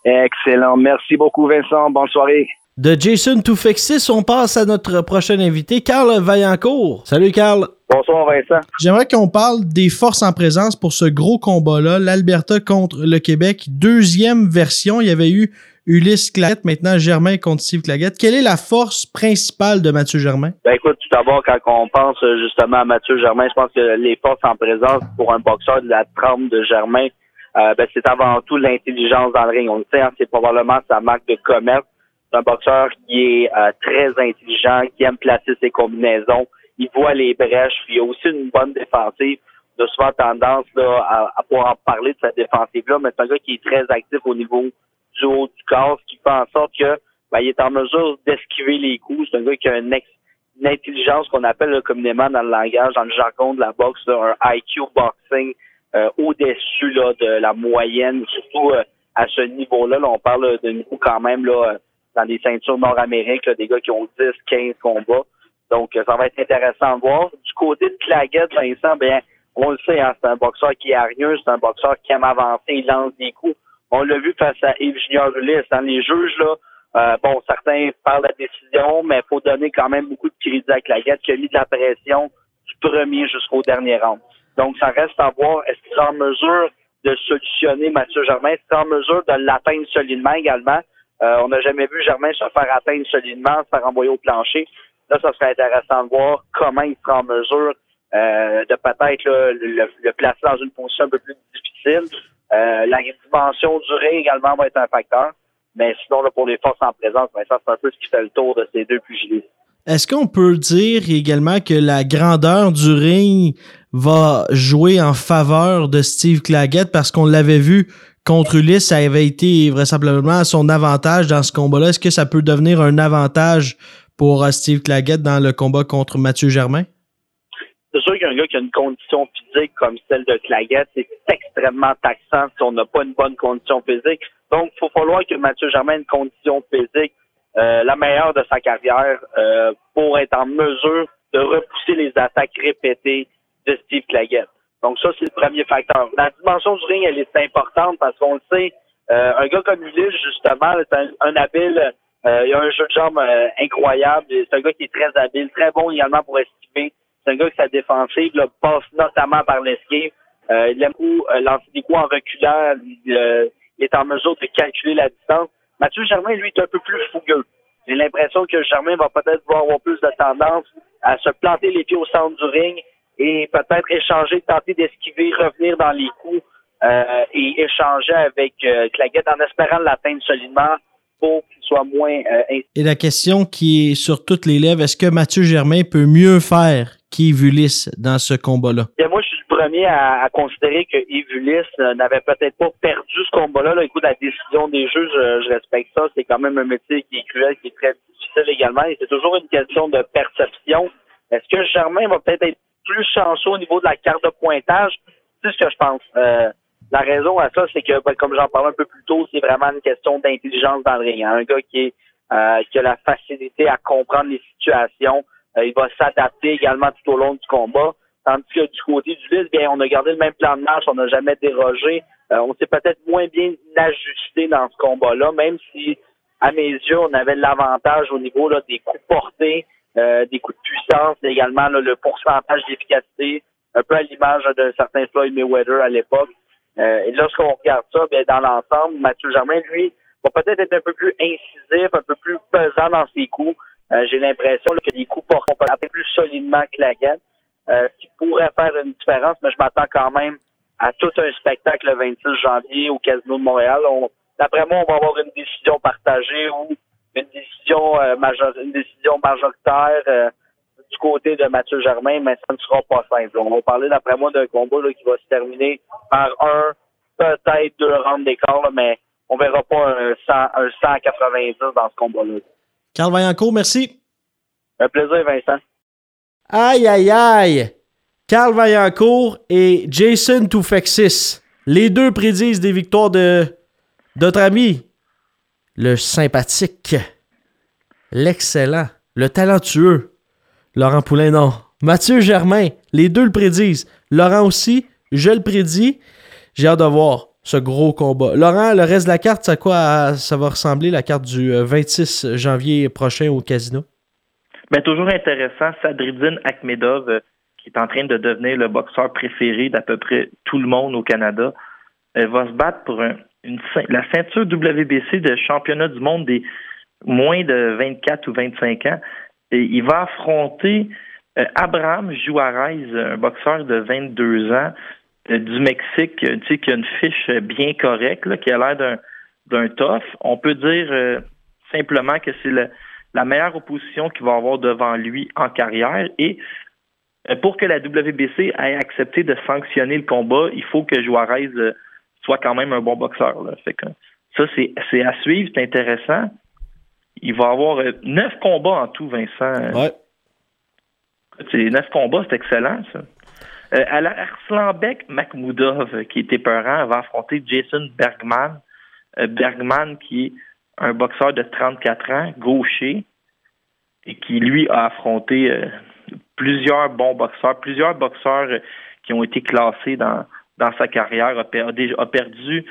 Excellent. Merci beaucoup, Vincent. Bonne soirée. De Jason Toufexis, on passe à notre prochain invité, Carl Vaillancourt. Salut, Carl. Bonsoir, Vincent. J'aimerais qu'on parle des forces en présence pour ce gros combat-là, l'Alberta contre le Québec. Deuxième version, il y avait eu Ulysse Claggett, maintenant Germain contre Steve Claggett. Quelle est la force principale de Mathieu Germain? Ben écoute, tout d'abord, quand on pense justement à Mathieu Germain, je pense que les forces en présence pour un boxeur de la trempe de Germain, euh, ben, c'est avant tout l'intelligence dans le ring. On le sait, hein, c'est probablement sa marque de commerce. C'est un boxeur qui est euh, très intelligent, qui aime placer ses combinaisons. Il voit les brèches. Puis il a aussi une bonne défensive. a souvent tendance là, à, à pouvoir parler de cette défensive-là, mais c'est un gars qui est très actif au niveau du haut du corps, ce qui fait en sorte que ben, il est en mesure d'esquiver les coups. C'est un gars qui a une, une intelligence qu'on appelle là, communément dans le langage, dans le jargon de la boxe, là, un IQ boxing euh, au-dessus là, de la moyenne, surtout euh, à ce niveau-là. Là, on parle de niveau quand même là, euh, dans des ceintures nord-américaines, des gars qui ont 10, 15 combats. Donc, ça va être intéressant de voir. Du côté de Claguette, Vincent, ben, on le sait, hein, c'est un boxeur qui est hargneux, c'est un boxeur qui aime avancer, il lance des coups. On l'a vu face à Yves Junior Ulysse. Dans les juges, là, euh, bon, certains parlent de la décision, mais il faut donner quand même beaucoup de crédit à Claguette qui a mis de la pression du premier jusqu'au dernier round. Donc, ça reste à voir. Est-ce qu'il est en mesure de solutionner Mathieu Germain? Est-ce qu'il est en mesure de l'atteindre solidement également? Euh, on n'a jamais vu Germain se faire atteindre solidement, se faire envoyer au plancher. Là, ça serait intéressant de voir comment il sera en mesure euh, de peut-être le, le, placer dans une position un peu plus difficile. Euh, la dimension du également va être un facteur. Mais sinon, là, pour les forces en présence, ben, ça, c'est un peu ce qui fait le tour de ces deux pugilistes. Est-ce qu'on peut dire également que la grandeur du ring va jouer en faveur de Steve Claggett parce qu'on l'avait vu contre Ulysse, ça avait été vraisemblablement à son avantage dans ce combat-là. Est-ce que ça peut devenir un avantage pour euh, Steve Claggett dans le combat contre Mathieu Germain? C'est sûr qu'un gars qui a une condition physique comme celle de Claggett, c'est extrêmement taxant si on n'a pas une bonne condition physique. Donc, il faut falloir que Mathieu Germain ait une condition physique euh, la meilleure de sa carrière euh, pour être en mesure de repousser les attaques répétées de Steve Claggett. Donc ça, c'est le premier facteur. La dimension du ring, elle est importante parce qu'on le sait, euh, un gars comme Ulysse, justement, c'est un, habile, il a un jeu de jambes incroyable. C'est un gars qui est très habile, très bon également pour esquiver. C'est un gars qui sa défensive là, passe notamment par l'esquive. il aime beaucoup lancer des coups en reculant. Il, il est en mesure de calculer la distance. Mathieu Germain, lui, est un peu plus fougueux. J'ai l'impression que Germain va peut-être avoir plus de tendance à se planter les pieds au centre du ring et peut-être échanger, tenter d'esquiver, revenir dans les coups euh, et échanger avec euh, Claguette en espérant l'atteindre solidement pour qu'il soit moins... Euh, et la question qui est sur toutes les lèvres, est-ce que Mathieu Germain peut mieux faire qu'Yves Ulysse dans ce combat-là? moi, je suis premier à, considérer que Ulysse euh, n'avait peut-être pas perdu ce combat-là. Là, écoute, la décision des juges, je, respecte ça. C'est quand même un métier qui est cruel, qui est très difficile également. Et c'est toujours une question de perception. Est-ce que Germain va peut-être être plus chanceux au niveau de la carte de pointage? C'est ce que je pense. Euh, la raison à ça, c'est que, ben, comme j'en parlais un peu plus tôt, c'est vraiment une question d'intelligence dans le ring. Hein. Un gars qui est euh, qui a la facilité à comprendre les situations, euh, il va s'adapter également tout au long du combat. Tandis que du côté du liste, bien, on a gardé le même plan de marche, on n'a jamais dérogé. Euh, on s'est peut-être moins bien ajusté dans ce combat-là, même si, à mes yeux, on avait l'avantage au niveau là, des coups portés, euh, des coups de puissance, et également le pourcentage d'efficacité, un peu à l'image d'un certain Floyd Mayweather à l'époque. et lorsqu'on regarde ça, bien, dans l'ensemble, Mathieu Germain, lui, va peut-être être un peu plus incisif, un peu plus pesant dans ses coups. Euh, j'ai l'impression que les coups portent un peu plus solidement que la gaine, euh, qui pourrait faire une différence, mais je m'attends quand même à tout un spectacle le 26 janvier au Casino de Montréal. D'après moi, on va avoir une décision partagée ou une décision euh, une décision majoritaire euh, du côté de Mathieu Germain, mais ça ne sera pas simple. On va parler, d'après moi, d'un combat qui va se terminer par un, peut-être deux rounds d'écart, mais on verra pas un, 100, un 190 dans ce combat-là. Carl Vaillancourt, merci. Un plaisir, Vincent. Aïe, aïe, aïe. Carl Vaillancourt et Jason Toufexis. Les deux prédisent des victoires de notre ami, le sympathique, l'excellent, le talentueux, Laurent Poulain, non. Mathieu Germain, les deux le prédisent. Laurent aussi, je le prédis. J'ai hâte de voir ce gros combat. Laurent, le reste de la carte, ça quoi ça va ressembler la carte du 26 euh, janvier prochain au casino? Ben, toujours intéressant, Sadridine Akhmedov, euh, qui est en train de devenir le boxeur préféré d'à peu près tout le monde au Canada, elle va se battre pour la ceinture WBC de championnat du monde des moins de 24 ou 25 ans. Et il va affronter euh, Abraham Juarez, un boxeur de 22 ans, euh, du Mexique, tu sais, qui a une fiche bien correcte, là, qui a l'air d'un, d'un tough. On peut dire euh, simplement que c'est la meilleure opposition qu'il va avoir devant lui en carrière. Et Euh, pour que la WBC ait accepté de sanctionner le combat, il faut que Juarez euh, soit quand même un bon boxeur. Là. Fait que ça, c'est c'est à suivre, c'est intéressant. Il va avoir euh, neuf combats en tout, Vincent. Ouais. C'est neuf combats, c'est excellent, ça. Euh, alors, Arslanbek Makhmoudov, qui était peurant, va affronter Jason Bergman. Euh, Bergman, qui est un boxeur de 34 ans, gaucher, et qui, lui, a affronté euh, plusieurs bons boxeurs, plusieurs boxeurs euh, qui ont été classés dans, dans sa carrière, a, perdu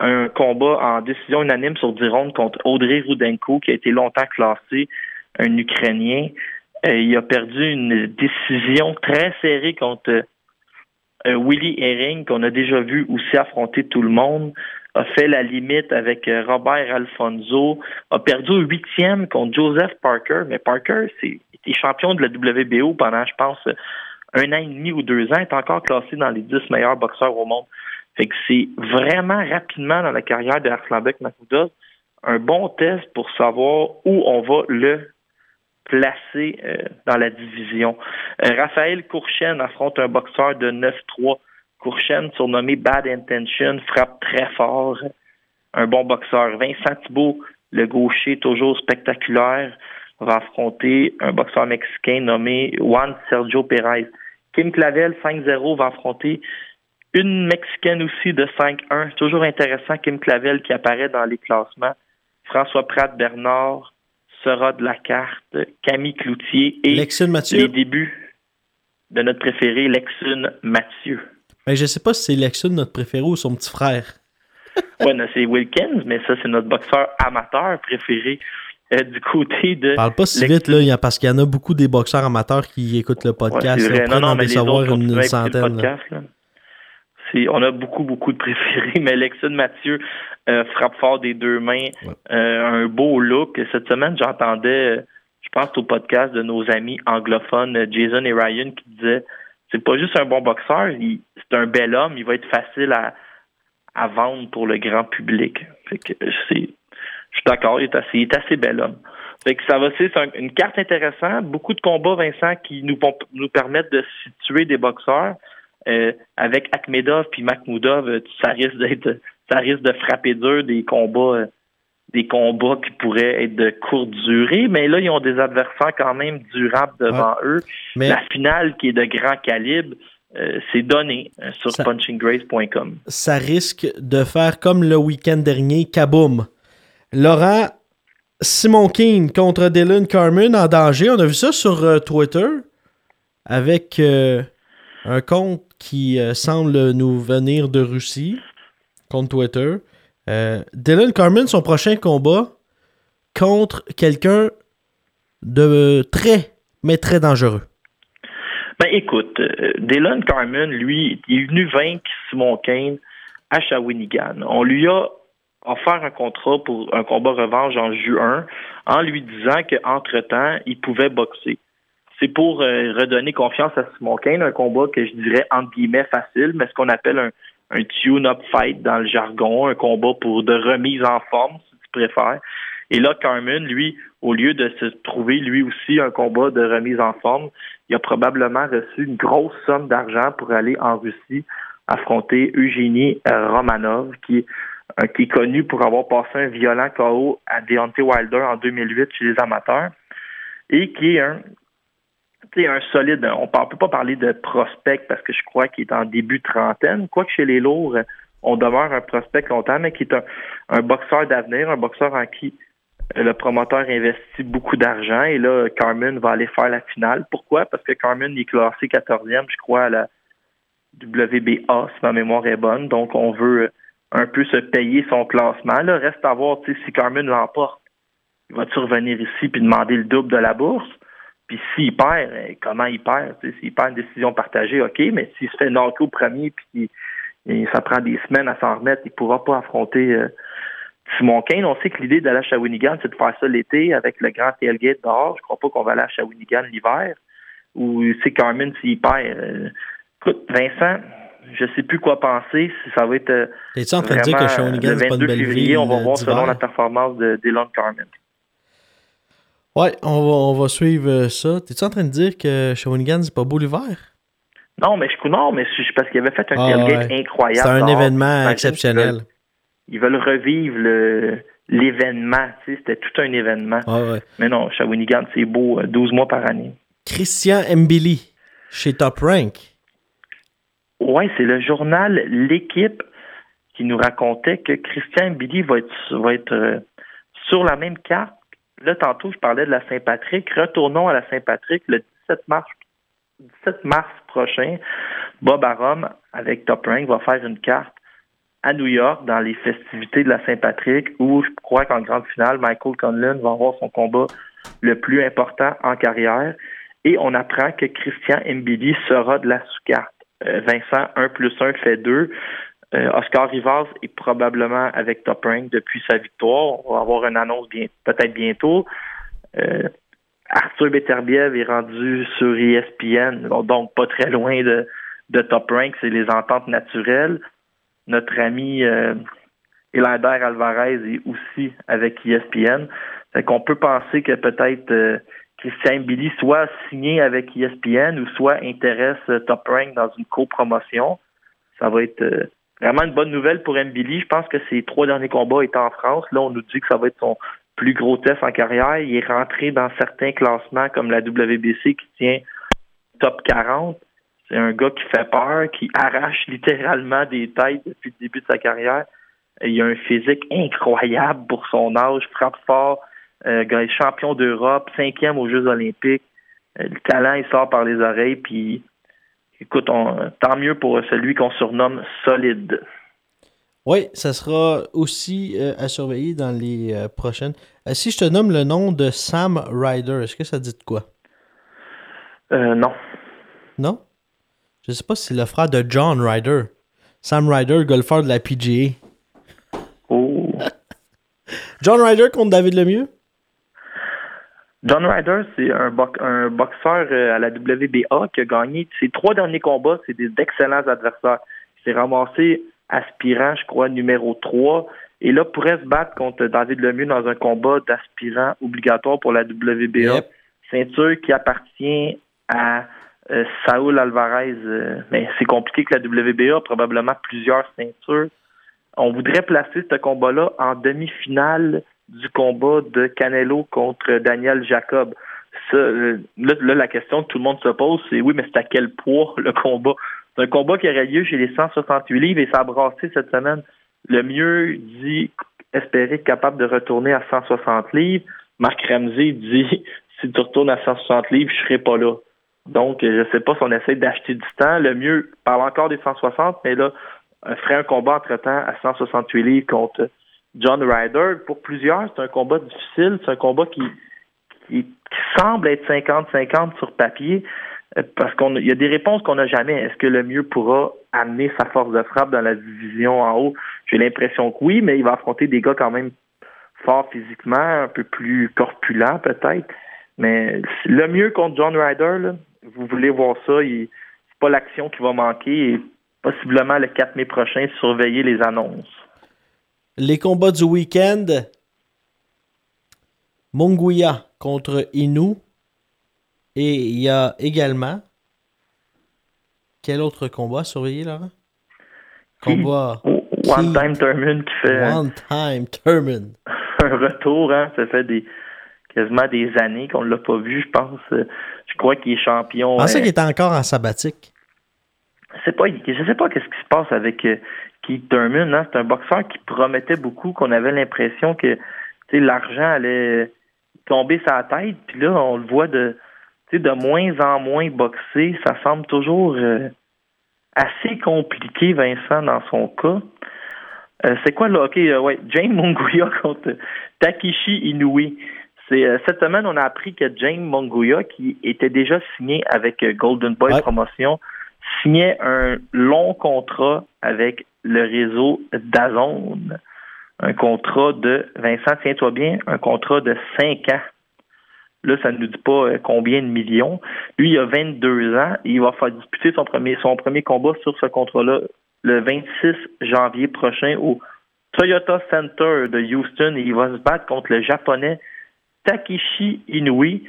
un combat en décision unanime sur 10 rondes contre Audrey Rudenko, qui a été longtemps classé, un Ukrainien. Il a perdu une décision très serrée contre euh, Willie Herring, qu'on a déjà vu aussi affronter tout le monde. A fait la limite avec euh, Robert Alfonso. A perdu au huitième contre Joseph Parker. Mais Parker, c'est était champion de la WBO pendant, je pense, un an et demi ou deux ans. Est encore classé dans les dix meilleurs boxeurs au monde. Fait que c'est vraiment rapidement dans la carrière de Arslanbek Makhmoudov un bon test pour savoir où on va le placer euh, dans la division. Euh, Raphaël Courchen affronte un boxeur de 9-3. Courchen, surnommé Bad Intention, frappe très fort. Un bon boxeur. Vincent Thibault, le gaucher, toujours spectaculaire, va affronter un boxeur mexicain nommé Juan Sergio Perez. Kim Clavel, 5-0, va affronter une Mexicaine aussi de 5-1. Toujours intéressant, Kim Clavel qui apparaît dans les classements. François Pratt Bernard sera de la carte. Camille Cloutier et Mathieu. les débuts de notre préféré, Lexune Mathieu. Ben, je sais pas si c'est Lexune notre préféré ou son petit frère. Ouais, non, c'est Wilkins, mais ça, c'est notre boxeur amateur préféré euh, du côté de. Parle pas si vite, là, il y a- parce qu'il y en a beaucoup des boxeurs amateurs qui écoutent le Ouais, podcast. vrai. On pourrait Non, non, en mais décevoir une, le centaine. podcast, là. On a beaucoup, beaucoup de préférés, mais Lexune Mathieu euh, frappe fort des deux mains. Euh, un beau look. Cette semaine, j'entendais, je pense au podcast de nos amis anglophones, Jason et Ryan, qui disaient c'est pas juste un bon boxeur, il- c'est un bel homme, il va être facile à, à vendre pour le grand public. Fait que c'est. Je suis d'accord, il est assez, il est assez bel homme. Fait que ça va, c'est un- une carte intéressante. Beaucoup de combats, Vincent, qui nous, nous permettent de situer des boxeurs. Euh, avec Akhmedov puis Makhmoudov, euh, ça risque d'être, ça risque de frapper dur des combats, euh, des combats qui pourraient être de courte durée. Mais là, ils ont des adversaires quand même durables devant eux. Mais- La finale qui est de grand calibre, euh, c'est donné euh, sur Ça- punchinggrace.com. ça risque de faire comme le week-end dernier, kaboom. Laurent, Simon King contre Dylan Carmen en danger. On a vu ça sur euh, Twitter avec euh, un compte qui semble nous venir de Russie, compte Twitter. Dylan Carmen, son prochain combat contre quelqu'un de très, mais très dangereux. Ben écoute, euh, Dylan Carmen, lui, il est venu vaincre Simon Kane à Shawinigan. On lui a offert un contrat pour un combat revanche en juin en lui disant qu'entre-temps, il pouvait boxer. C'est pour euh, redonner confiance à Simon Kane, un combat que je dirais entre guillemets facile, mais ce qu'on appelle un, un tune-up fight dans le jargon, un combat pour de remise en forme, si tu préfères. Et là, Carmen, lui, au lieu de se trouver lui aussi un combat de remise en forme, il a probablement reçu une grosse somme d'argent pour aller en Russie affronter Eugénie euh, Romanov, qui euh, qui est connu pour avoir passé un violent KO à Deontay Wilder en 2008 chez les amateurs, et qui est un, un solide. On ne peut pas parler de prospect parce que je crois qu'il est en début trentaine, quoique chez les lourds, on demeure un prospect longtemps, mais qui est un, un boxeur d'avenir, un boxeur en qui euh, le promoteur investit beaucoup d'argent et là, Carmen va aller faire la finale. Pourquoi? Parce que Carmen est classé 14e, je crois, à la WBA, si ma mémoire est bonne. Donc, on veut un peu se payer son classement. Là, reste à voir si Carmen l'emporte. Il va-tu revenir ici puis demander le double de la bourse? Puis s'il perd, eh, comment il perd? S'il perd une décision partagée, OK, mais s'il se fait knocker au premier puis et ça prend des semaines à s'en remettre, il ne pourra pas affronter euh, Kane. On sait que l'idée d'aller à Shawinigan, c'est de faire ça l'été avec le grand tailgate dehors. Je crois pas qu'on va aller à Shawinigan l'hiver. Ou c'est Carmen s'il perd. Euh, écoute, Vincent, je sais plus quoi penser. Si ça va être euh, T'es-tu en train de dire que Shawinigan, le c'est pas une 22 belle février, ville on va euh, voir selon la performance de Dylan Carmen. Ouais, on va, on va suivre euh, ça. T'es-tu en train de dire que Shawinigan, c'est pas beau l'hiver? Non, mais je non, mais c'est parce qu'il avait fait un Ah, tailgate ouais. incroyable. C'est un dehors. événement exceptionnel. Ils veulent revivre le l'événement. C'était tout un événement. Ouais. Mais non, Shawinigan, c'est beau, euh, 12 mois par année. Christian Mbili, chez Top Rank. Oui, c'est le journal L'équipe qui nous racontait que Christian Billy va être, va être euh, sur la même carte. Là, tantôt, je parlais de la Saint-Patrick. Retournons à la Saint-Patrick le 17 mars, 17 mars prochain. Bob Arum, avec Top Rank, va faire une carte à New York dans les festivités de la Saint-Patrick où je crois qu'en grande finale, Michael Conlon va avoir son combat le plus important en carrière. Et on apprend que Christian Mbili sera de la sous-carte. Euh, Vincent, 1 plus 1 fait 2. Euh, Oscar Rivas est probablement avec Top Rank depuis sa victoire. On va avoir une annonce peut-être bientôt. Euh, Arthur Beterbiev est rendu sur ESPN, donc pas très loin de, de Top Rank. C'est les ententes naturelles. Notre ami euh, Alvarez est aussi avec ESPN. Fait qu'on peut penser que peut-être euh, Christian Billy soit signé avec ESPN ou soit intéresse euh, Top Rank dans une copromotion. Ça va être euh, vraiment une bonne nouvelle pour Mbili. Je pense que ses trois derniers combats étaient en France. Là, on nous dit que ça va être son plus gros test en carrière. Il est rentré dans certains classements comme la WBC qui tient top 40. C'est un gars qui fait peur, qui arrache littéralement des têtes depuis le début de sa carrière. Il a un physique incroyable pour son âge, frappe fort, euh, champion d'Europe, cinquième aux Jeux olympiques. Euh, le talent, il sort par les oreilles, puis écoute, on- tant mieux pour celui qu'on surnomme solide. Oui, ça sera aussi euh, à surveiller dans les euh, prochaines. Euh, si je te nomme le nom de Sam Ryder, est-ce que ça dit de quoi? Euh, non. Non? Je sais pas si c'est le frère de John Ryder. Sam Ryder, golfeur de la PGA. Oh. John Ryder contre David Lemieux? John Ryder, c'est un, box- un boxeur euh, à la WBA qui a gagné ses trois derniers combats, c'est des d'excellents adversaires. Il s'est ramassé aspirant, je crois, numéro 3. Et là, pourrait se battre contre David Lemieux dans un combat d'aspirant obligatoire pour la WBA. Yep. Ceinture qui appartient à euh, Saúl Alvarez. euh, c'est compliqué que la WBA a probablement plusieurs ceintures. On voudrait placer ce combat-là en demi-finale du combat de Canelo contre Daniel Jacob. Euh, là, là, la question que tout le monde se pose, c'est oui, mais c'est à quel poids le combat? C'est un combat qui aurait lieu chez les 168 livres et ça a brassé cette semaine. Le mieux dit espérer être capable de retourner à 160 livres. Marc Ramsey dit si tu retournes à 160 livres, je serai pas là. Donc, euh, je sais pas si on essaie d'acheter du temps. Le mieux, parle encore des 160, mais là, on ferait un combat entre-temps à 168 livres contre John Ryder. Pour plusieurs, c'est un combat difficile. C'est un combat qui, qui, qui semble être 50-50 sur papier euh, parce qu'il y a des réponses qu'on n'a jamais. Est-ce que le mieux pourra amener sa force de frappe dans la division en haut? J'ai l'impression que oui, mais il va affronter des gars quand même forts physiquement, un peu plus corpulents peut-être. Mais le mieux contre John Ryder, là, vous voulez voir ça, il- c'est pas l'action qui va manquer et possiblement le 4 mai prochain, surveiller les annonces. Les combats du week-end. Monguia contre Inu. Et il y a également. Quel autre combat à surveiller, Laurent? Combat. One Time Thurman qui fait One Time Thurman. un retour, hein. Ça fait des quasiment des années qu'on ne l'a pas vu, je pense. Je crois qu'il est champion. Je pensais euh, qu'il était encore en sabbatique. je pas, je sais pas qu'est-ce qui se passe avec euh, Keith Thurman. Hein. C'est un boxeur qui promettait beaucoup, qu'on avait l'impression que l'argent allait tomber sa tête. Puis là, on le voit de, de moins en moins boxer. Ça semble toujours euh, assez compliqué, Vincent, dans son cas. Euh, c'est quoi là? OK, euh, ouais, James Monguia contre Takeshi Inoue. Euh, cette semaine, on a appris que James Monguia, qui était déjà signé avec euh, Golden Boy Ouais. Promotion, signait un long contrat avec le réseau Dazone. Un contrat de, Vincent, tiens-toi bien, un contrat de 5 ans. Là, ça ne nous dit pas euh, combien de millions. Lui, il a 22 ans et il va faire disputer son premier, son premier combat sur ce contrat-là le 26 janvier prochain au Toyota Center de Houston et il va se battre contre le japonais Takeshi Inoue,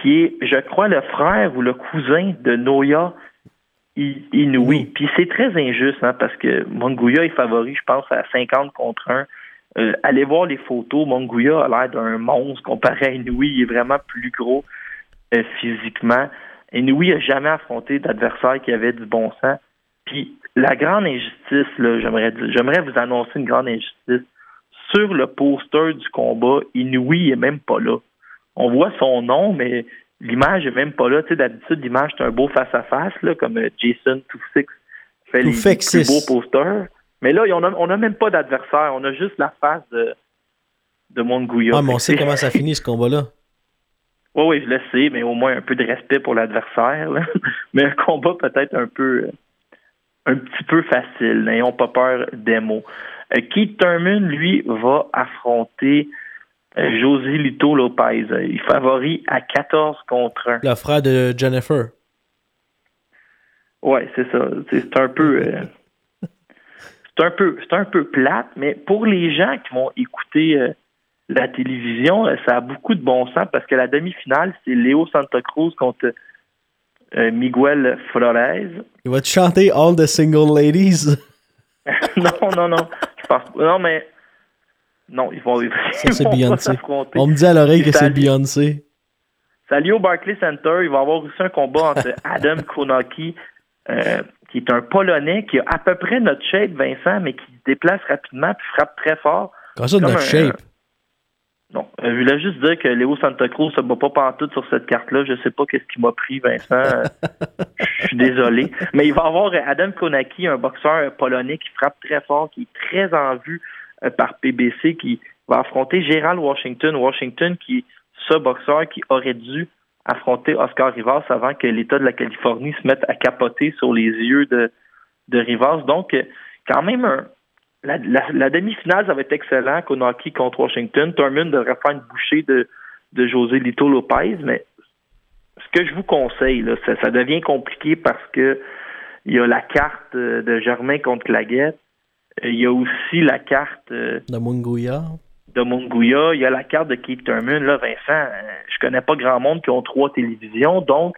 qui est, je crois, le frère ou le cousin de Noya I- Inoue. Puis c'est très injuste, hein, parce que Monguya est favori, je pense, à 50 contre 1. Euh, allez voir les photos, Monguya a l'air d'un monstre comparé à Inoue. Il est vraiment plus gros euh, physiquement. Inoue n'a jamais affronté d'adversaire qui avait du bon sens. Puis la grande injustice, là, j'aimerais dire- j'aimerais vous annoncer une grande injustice. Sur le poster du combat, Inoue est même pas là. On voit son nom, mais l'image est même pas là. Tu sais, d'habitude, l'image c'est un beau face-à-face, là, comme euh, Jason Tufix fait les, plus beaux posters. Mais là, on a, on a même pas d'adversaire. On a juste la face de, de Monguya. Ah, mais on sait comment ça finit ce combat-là. oui, oui, je le sais, mais au moins un peu de respect pour l'adversaire. mais un combat peut-être un peu euh, un petit peu facile. N'ayons pas peur des mots. Euh, Keith Thurman, lui, va affronter euh, José Lito Lopez. Il favorise à 14 contre 1. Le frère de Jennifer. Oui, c'est ça. C'est un peu. euh, c'est un peu c'est un peu plate, mais pour les gens qui vont écouter la télévision, ça a beaucoup de bon sens parce que la demi-finale, c'est Léo Santa Cruz contre Miguel Flores. Il va te chanter All the Single Ladies? non, non, non. Je pense pas. Non, mais. Non, ils vont. Ça, c'est ils vont pas Beyoncé. On me dit à l'oreille que c'est ça- Beyoncé. C'est à au Barclays Center. Il va y avoir aussi un combat entre Adam Konaki, euh, qui est un Polonais qui a à peu près notre shape, Vincent, mais qui se déplace rapidement puis frappe très fort. Comment ça, notre un- shape? Non, euh, je voulais juste dire que Léo Santa Cruz ne bat pas pantoute sur cette carte-là. Je sais pas qu'est-ce qui m'a pris, Vincent. Euh, Je suis désolé. Mais il va y avoir euh, Adam Konaki, un boxeur polonais qui frappe très fort, qui est très en vue par PBC, qui va affronter Gérald Washington. Washington, qui est ce boxeur qui aurait dû affronter Oscar Rivas avant que l'État de la Californie se mette à capoter sur les yeux de, de Rivas. Donc, quand même, un- la, la- la demi-finale, ça va être excellent. Konaki contre Washington. Thurman devrait faire une bouchée de, de José Lito Lopez, mais ce que je vous conseille, là, ça, ça devient compliqué parce que il y a la carte euh, de Germain contre Claguette. Euh, Il y a aussi la carte euh, De Munguia. de Munguia. Il y a la carte de Keith Thurman. Là, Vincent, je connais pas grand monde qui ont trois télévisions. Donc,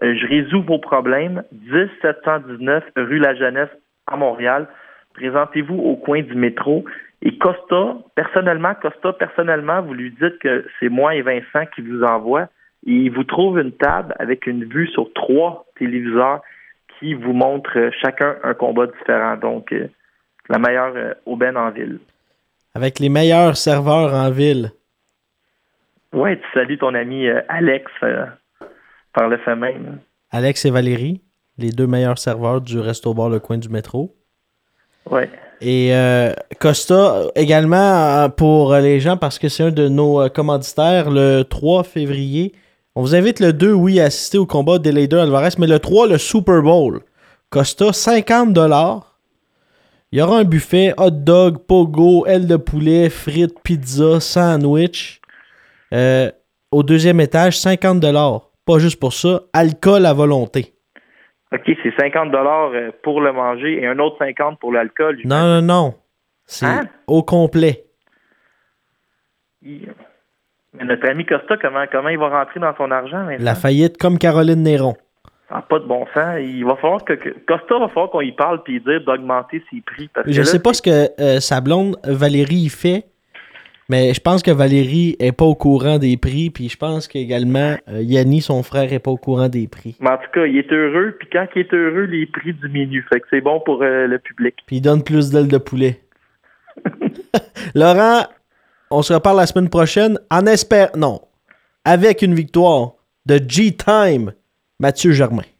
je résous vos problèmes. 10719 rue La Jeunesse à Montréal. Présentez-vous au coin du métro. Et Costa, personnellement, Costa, personnellement, vous lui dites que c'est moi et Vincent qui vous envoie. Et il vous trouve une table avec une vue sur trois téléviseurs qui vous montrent chacun un combat différent. Donc, euh, la meilleure euh, aubaine en ville. Avec les meilleurs serveurs en ville. Ouais, tu salues ton ami euh, Alex euh, par le fait même. Alex et Valérie, les deux meilleurs serveurs du resto bar Le Coin du métro. Et euh, Costa également euh, pour les gens parce que c'est un de nos euh, commanditaires le 3 février. On vous invite le 2, oui, à assister au combat d'Elader Alvarez, mais le 3, le Super Bowl. Costa 50 Il y aura un buffet, hot dog, pogo, aile de poulet, frites, pizza, sandwich. Au deuxième étage, 50 Pas juste pour ça, alcool à volonté. OK, c'est 50 dollars euh, pour le manger et un autre 50 pour l'alcool. Non, non, non. C'est Hein? au complet. Mais notre ami Costa, comment, comment il va rentrer dans son argent maintenant? La faillite comme Caroline Néron. N'a pas de bon sens. Il va falloir que, que- Costa va falloir qu'on y parle puis dire d'augmenter ses prix. Parce Je ne sais pas ce que euh, sa blonde Valérie y fait, mais je pense que Valérie est pas au courant des prix, puis je pense qu'également euh, Yanni, son frère, est pas au courant des prix. Mais en tout cas, il est heureux, puis quand il est heureux, les prix diminuent. Fait que c'est bon pour euh, le public. Puis il donne plus d'ailes de poulet. Laurent, on se reparle la semaine prochaine en espère non, avec une victoire de G-Time, Mathieu Germain.